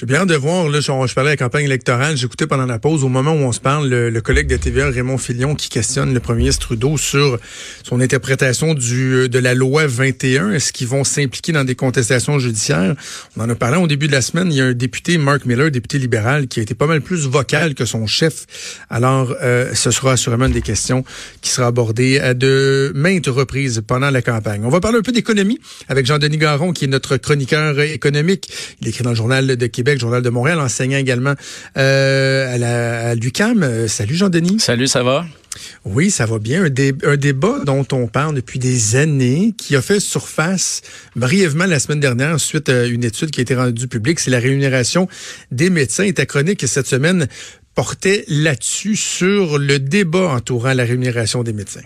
J'ai bien de voir, là, je, je parlais de la campagne électorale, j'écoutais pendant la pause, au moment où on se parle, le, collègue de TVA, Raymond Filion, qui questionne le premier ministre Trudeau sur son interprétation du, euh, de la loi 21. Est-ce qu'ils vont s'impliquer dans des contestations judiciaires? On en a parlé au début de la semaine. Il y a un député, Mark Miller, député libéral, qui a été pas mal plus vocal que son chef. Alors, euh, ce sera assurément une des questions qui sera abordée à de maintes reprises pendant la campagne. On va parler un peu d'économie avec Jean-Denis Garon, qui est notre chroniqueur économique. Il écrit dans le Journal de Québec Journal de Montréal, enseignant également euh, à, la, l'UCAM. Euh, salut Jean-Denis. Salut, ça va? Oui, ça va bien. Un, un, débat dont on parle depuis des années, qui a fait surface brièvement la semaine dernière suite à une étude qui a été rendue publique, c'est la rémunération des médecins. Et ta chronique cette semaine portait là-dessus sur le débat entourant la rémunération des médecins.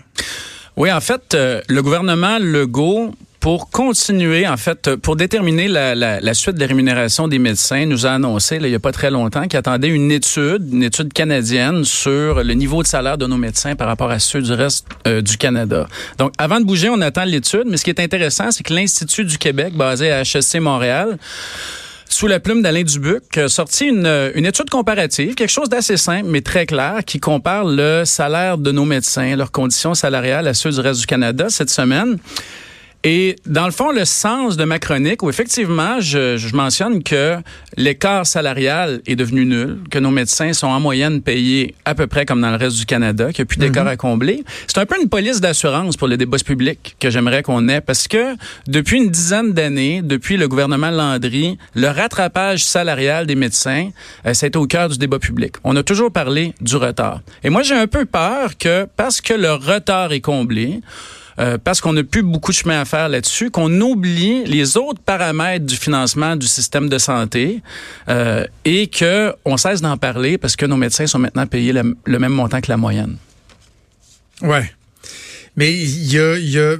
Oui, en fait, euh, le gouvernement Legault pour continuer, en fait, pour déterminer la, la, la, suite des rémunérations des médecins, nous a annoncé, là, il n'y a pas très longtemps, qu'il attendait une étude, une étude canadienne sur le niveau de salaire de nos médecins par rapport à ceux du reste euh, du Canada. Donc, avant de bouger, on attend l'étude, mais ce qui est intéressant, c'est que l'Institut du Québec, basé à HSC Montréal, sous la plume d'Alain Dubuc, a sorti une, une étude comparative, quelque chose d'assez simple mais très clair, qui compare le salaire de nos médecins, leurs conditions salariales à ceux du reste du Canada cette semaine. Et dans le fond, le sens de ma chronique, où effectivement, je, je mentionne que l'écart salarial est devenu nul, que nos médecins sont en moyenne payés à peu près comme dans le reste du Canada, qu'il n'y a plus d'écart mhm. à combler. C'est un peu une police d'assurance pour les débats publics que j'aimerais qu'on ait, parce que depuis une dizaine d'années, depuis le gouvernement Landry, le rattrapage salarial des médecins, euh, c'est au cœur du débat public. On a toujours parlé du retard. Et moi, j'ai un peu peur que parce que le retard est comblé, euh, parce qu'on n'a plus beaucoup de chemin à faire là-dessus, qu'on oublie les autres paramètres du financement du système de santé euh, et que on cesse d'en parler parce que nos médecins sont maintenant payés le, même montant que la moyenne. Ouais. Mais il y a, y a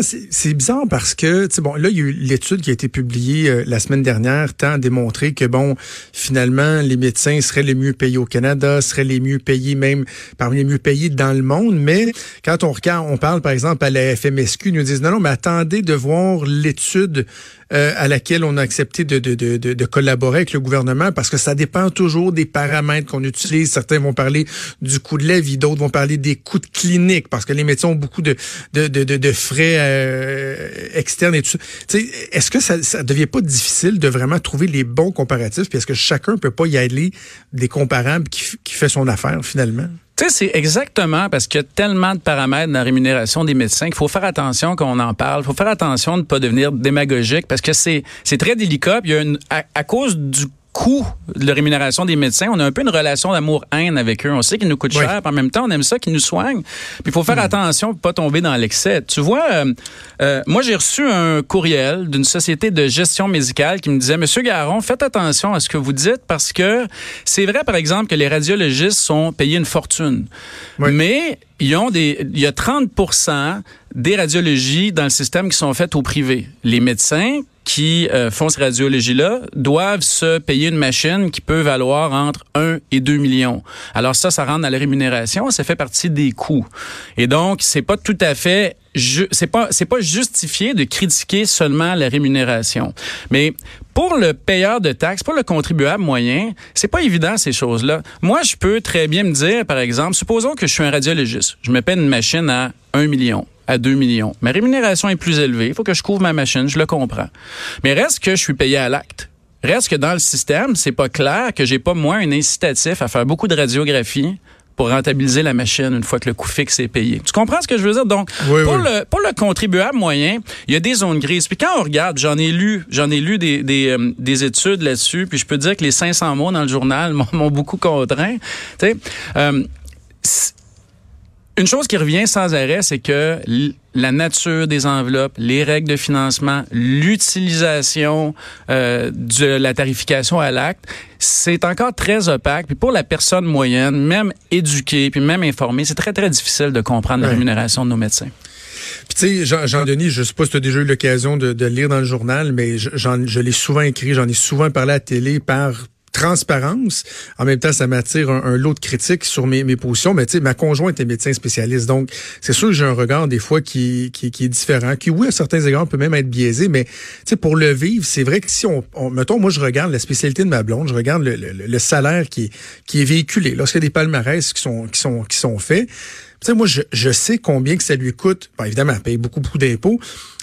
c'est bizarre parce que, tu bon, là, il y a eu l'étude qui a été publiée euh, la semaine dernière, tant à démontrer que, bon, finalement, les médecins seraient les mieux payés au Canada, seraient les mieux payés même parmi les mieux payés dans le monde. Mais quand on regarde, on parle, par exemple, à la FMSQ, ils nous disent, non, non, mais attendez de voir l'étude euh, à laquelle on a accepté de, de, de, de, collaborer avec le gouvernement parce que ça dépend toujours des paramètres qu'on utilise. Certains vont parler du coût de la vie, d'autres vont parler des coûts de clinique parce que les médecins ont beaucoup de, de, de, de frais euh, externes et tout. Est-ce que ça ne devient pas difficile de vraiment trouver les bons comparatifs? Puis est-ce que chacun peut pas y aller des comparables qui, qui fait son affaire finalement? Tu sais, c'est exactement parce qu'il y a tellement de paramètres dans la rémunération des médecins qu'il faut faire attention quand on en parle. Il faut faire attention de ne pas devenir démagogique parce que c'est c'est très délicat. Il y a une, à cause du coût de la rémunération des médecins, on a un peu une relation d'amour-haine avec eux. On sait qu'ils nous coûtent cher, en même temps, on aime ça qu'ils nous soignent. Puis il faut faire hmm. attention pour pas tomber dans l'excès. Tu vois, euh, euh, moi, j'ai reçu un courriel d'une société de gestion médicale qui me disait, Monsieur Garon, faites attention à ce que vous dites parce que c'est vrai, par exemple, que les radiologistes sont payés une fortune. Mais il y a 30% des radiologies dans le système qui sont faites au privé. Les médecins qui euh, font ces radiologies-là doivent se payer une machine qui peut valoir entre 1 et 2 millions. Alors ça, ça rentre dans la rémunération, ça fait partie des coûts. Et donc, c'est pas tout à fait c'est pas c'est pas justifié de critiquer seulement la rémunération. Mais pour le payeur de taxes, pour le contribuable moyen, c'est pas évident ces choses-là. Moi, je peux très bien me dire par exemple, supposons que je suis un radiologiste, je me paie une machine à 1 million à 2 millions. Ma rémunération est plus élevée. Il faut que je couvre ma machine, je le comprends. Mais reste que je suis payé à l'acte. Reste que dans le système, c'est pas clair que j'ai pas moi un incitatif à faire beaucoup de radiographie pour rentabiliser la machine une fois que le coût fixe est payé. Tu comprends ce que je veux dire? Donc, Oui, pour, oui. Le, pour le contribuable moyen, il y a des zones grises. Puis quand on regarde, j'en ai lu, j'en ai lu des, des, euh, des études là-dessus, puis je peux dire que les 500 mots dans le journal m'ont beaucoup contraint. Tu sais, euh, une chose qui revient sans arrêt, c'est que la nature des enveloppes, les règles de financement, l'utilisation euh, de la tarification à l'acte, c'est encore très opaque. Puis pour la personne moyenne, même éduquée, puis même informée, c'est très, très difficile de comprendre la rémunération de nos médecins. Puis tu sais, Jean- Jean-Denis, je sais pas si tu as déjà eu l'occasion de, de lire dans le journal, mais je, j'en- je l'ai souvent écrit, j'en ai souvent parlé à la télé par transparence. En même temps, ça m'attire un, lot de critiques sur mes, mes positions. Mais tu sais, ma conjointe est médecin spécialiste, donc c'est sûr que j'ai un regard des fois qui, qui, qui est différent, qui oui, à certains égards peut même être biaisé, mais tu sais, pour le vivre, c'est vrai que si on, on- mettons, moi je regarde la spécialité de ma blonde, je regarde le, le- le salaire qui qui est véhiculé. Lorsqu'il y a des palmarès qui sont, qui sont, qui sont faits, tu sais, moi, je, je sais combien que ça lui coûte. Bon, évidemment, elle paye beaucoup, beaucoup d'impôts,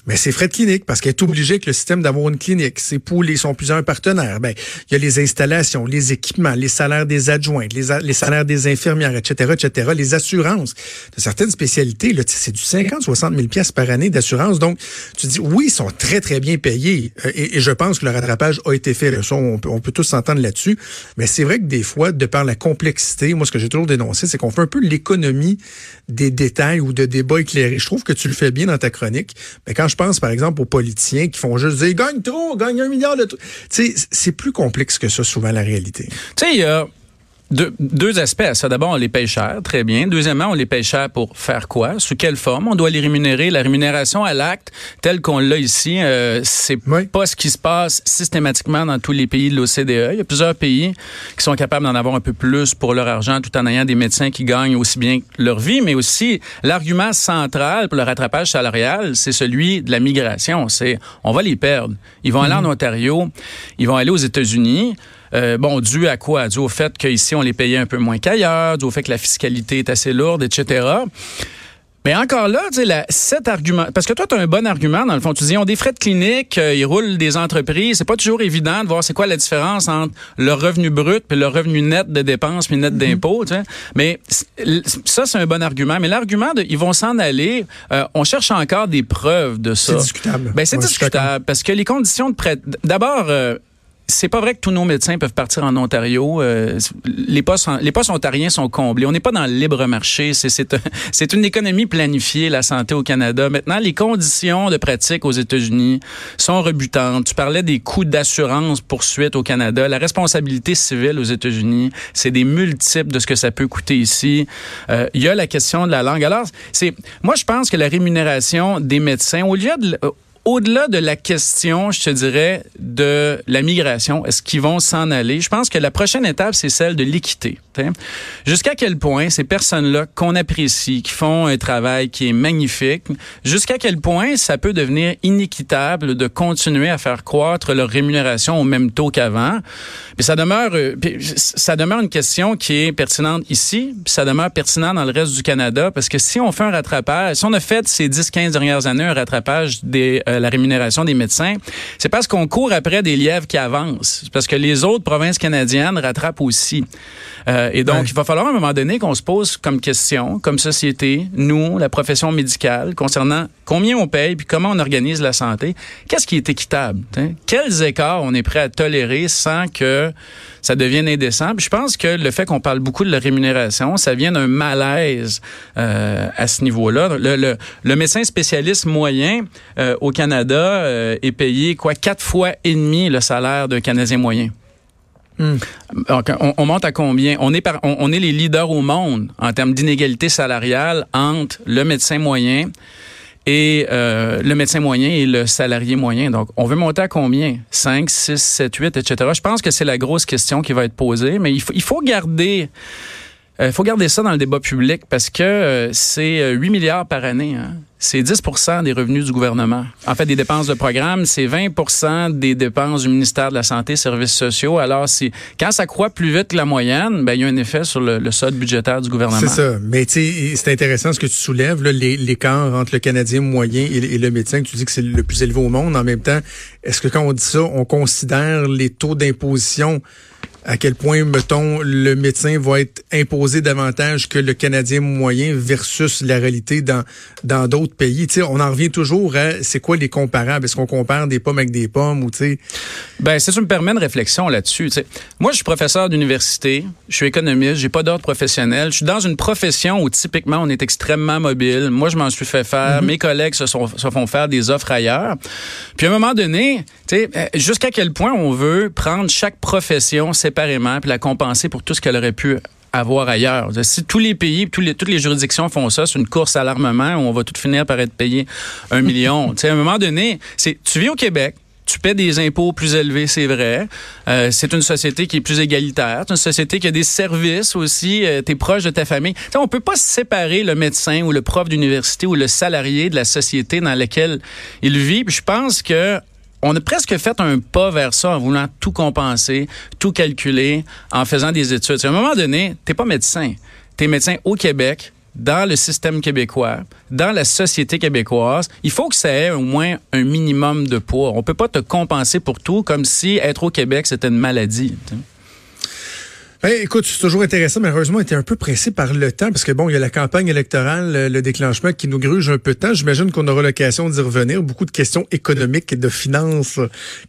mais c'est frais de clinique parce qu'elle est obligée avec le système d'avoir une clinique. Ses poules, ils sont plusieurs partenaires. Ben, il y a les installations, les équipements, les salaires des adjointes, les, les salaires des infirmières, etc., etc., les assurances. De certaines spécialités, là, c'est du 50, 60 000 pièces par année d'assurance. Donc, tu dis, oui, ils sont très, très bien payés. Euh, Et, je pense que le rattrapage a été fait. On, peut, on peut tous s'entendre là-dessus. Mais c'est vrai que des fois, de par la complexité, moi, ce que j'ai toujours dénoncé, c'est qu'on fait un peu l'économie des détails ou de débats éclairés. Je trouve que tu le fais bien dans ta chronique. Mais quand je pense, par exemple, aux politiciens qui font juste dire, gagne trop, gagne un milliard de... trucs. C'est plus complexe que ça, souvent, la réalité. Tu sais, a deux, deux aspects à ça. D'abord, on les paye cher, très bien. Deuxièmement, on les paye cher pour faire quoi? Sous quelle forme? On doit les rémunérer. La rémunération à l'acte, telle qu'on l'a ici, euh, c'est Oui. pas ce qui se passe systématiquement dans tous les pays de l'OCDE. Il y a plusieurs pays qui sont capables d'en avoir un peu plus pour leur argent tout en ayant des médecins qui gagnent aussi bien que leur vie, mais aussi l'argument central pour le rattrapage salarial, c'est celui de la migration. C'est on va les perdre. Ils vont aller en Ontario, ils vont aller aux États-Unis. Euh, bon, dû à quoi? Dû au fait qu'ici, on les payait un peu moins qu'ailleurs, dû au fait que la fiscalité est assez lourde, etc. Mais encore là, tu sais, cet argument, parce que toi, tu as un bon argument, dans le fond. Tu dis, ils ont des frais de clinique, euh, ils roulent des entreprises. C'est pas toujours évident de voir c'est quoi la différence entre leur revenu brut puis leur revenu net de dépenses puis net d'impôts, tu sais. Mais ça, c'est un bon argument. Mais l'argument de, ils vont s'en aller, euh, on cherche encore des preuves de ça. C'est discutable. Ben, c'est Ouais, discutable parce que les conditions de prêt. D'abord, euh, c'est pas vrai que tous nos médecins peuvent partir en Ontario. Euh, les postes, les postes ontariens sont comblés. On n'est pas dans le libre marché. C'est une économie planifiée, la santé au Canada. Maintenant, les conditions de pratique aux États-Unis sont rebutantes. Tu parlais des coûts d'assurance poursuite au Canada. La responsabilité civile aux États-Unis, c'est des multiples de ce que ça peut coûter ici. Euh, Il y a la question de la langue. Alors, c'est, moi, je pense que la rémunération des médecins, au lieu de, au-delà de la question, je te dirais, de la migration, est-ce qu'ils vont s'en aller? Je pense que la prochaine étape, c'est celle de l'équité. Jusqu'à quel point ces personnes-là qu'on apprécie, qui font un travail qui est magnifique, jusqu'à quel point ça peut devenir inéquitable de continuer à faire croître leur rémunération au même taux qu'avant? Puis ça demeure, euh, ça demeure une question qui est pertinente ici, ça demeure pertinent dans le reste du Canada, parce que si on fait un rattrapage, si on a fait ces 10-15 dernières années un rattrapage des euh, la rémunération des médecins, c'est parce qu'on court après des lièvres qui avancent. Parce que les autres provinces canadiennes rattrapent aussi. Euh, et donc, Ouais. il va falloir à un moment donné qu'on se pose comme question, comme société, nous, la profession médicale, concernant combien on paye puis comment on organise la santé. Qu'est-ce qui est équitable? t'sais? Quels écarts on est prêt à tolérer sans que ça devienne indécent? Puis je pense que le fait qu'on parle beaucoup de la rémunération, ça vient d'un malaise euh, à ce niveau-là. Le, le, le médecin spécialiste moyen euh, au Canada euh, est payé quoi quatre fois et demi le salaire d'un Canadien moyen. Donc, on, on monte à combien? On est, est les leaders au monde en termes d'inégalité salariale entre le médecin moyen et euh, le médecin moyen et le salarié moyen. Donc, on veut monter à combien? 5, 6, 7, 8, etc. Je pense que c'est la grosse question qui va être posée, mais il faut, il faut garder... Il faut garder ça dans le débat public parce que euh, c'est euh, 8 milliards par année. Hein. C'est 10% des revenus du gouvernement. En fait, des dépenses de programme, c'est 20% des dépenses du ministère de la Santé et Services sociaux. Alors, si, quand ça croît plus vite que la moyenne, ben, il y a un effet sur le, le solde budgétaire du gouvernement. C'est ça. Mais c'est intéressant ce que tu soulèves, l'écart entre le Canadien moyen et, et le médecin, que tu dis que c'est le plus élevé au monde. En même temps, est-ce que quand on dit ça, on considère les taux d'imposition à quel point, mettons, le médecin va être imposé davantage que le Canadien moyen versus la réalité dans dans d'autres pays? Tu sais, on en revient toujours à c'est quoi les comparables? Est-ce qu'on compare des pommes avec des pommes ou tu sais? Ben, si tu me permets une réflexion là-dessus, tu sais, moi, je suis professeur d'université, je suis économiste, j'ai pas d'ordre professionnel, je suis dans une profession où typiquement on est extrêmement mobile. Moi, je m'en suis fait faire, mes collègues se, sont, se font faire des offres ailleurs. Puis à un moment donné, tu sais, euh, jusqu'à quel point on veut prendre chaque profession séparément puis la compenser pour tout ce qu'elle aurait pu avoir ailleurs. Si tous les pays, tous les, toutes les juridictions font ça, c'est une course à l'armement où on va tout finir par être payé un million. tu sais, à un moment donné, c'est tu vis au Québec, tu paies des impôts plus élevés, c'est vrai. Euh, c'est une société qui est plus égalitaire. C'est une société qui a des services aussi. Euh, tu es proche de ta famille. T'sais, on peut pas séparer le médecin ou le prof d'université ou le salarié de la société dans laquelle il vit. Puis je pense que on a presque fait un pas vers ça en voulant tout compenser, tout calculer, en faisant des études. À un moment donné, t'es pas médecin. T'es médecin au Québec, dans le système québécois, dans la société québécoise, il faut que ça ait au moins un minimum de poids. On peut pas te compenser pour tout comme si être au Québec, c'était une maladie. Ben, écoute, c'est toujours intéressant, mais heureusement, on était un peu pressé par le temps, parce que bon, il y a la campagne électorale, le, le déclenchement qui nous gruge un peu de temps. J'imagine qu'on aura l'occasion d'y revenir. Beaucoup de questions économiques et de finances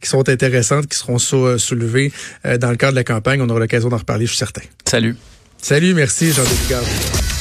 qui sont intéressantes, qui seront sou- euh, soulevées euh, dans le cadre de la campagne. On aura l'occasion d'en reparler, je suis certain. Salut. Salut, merci, Jean-Denis.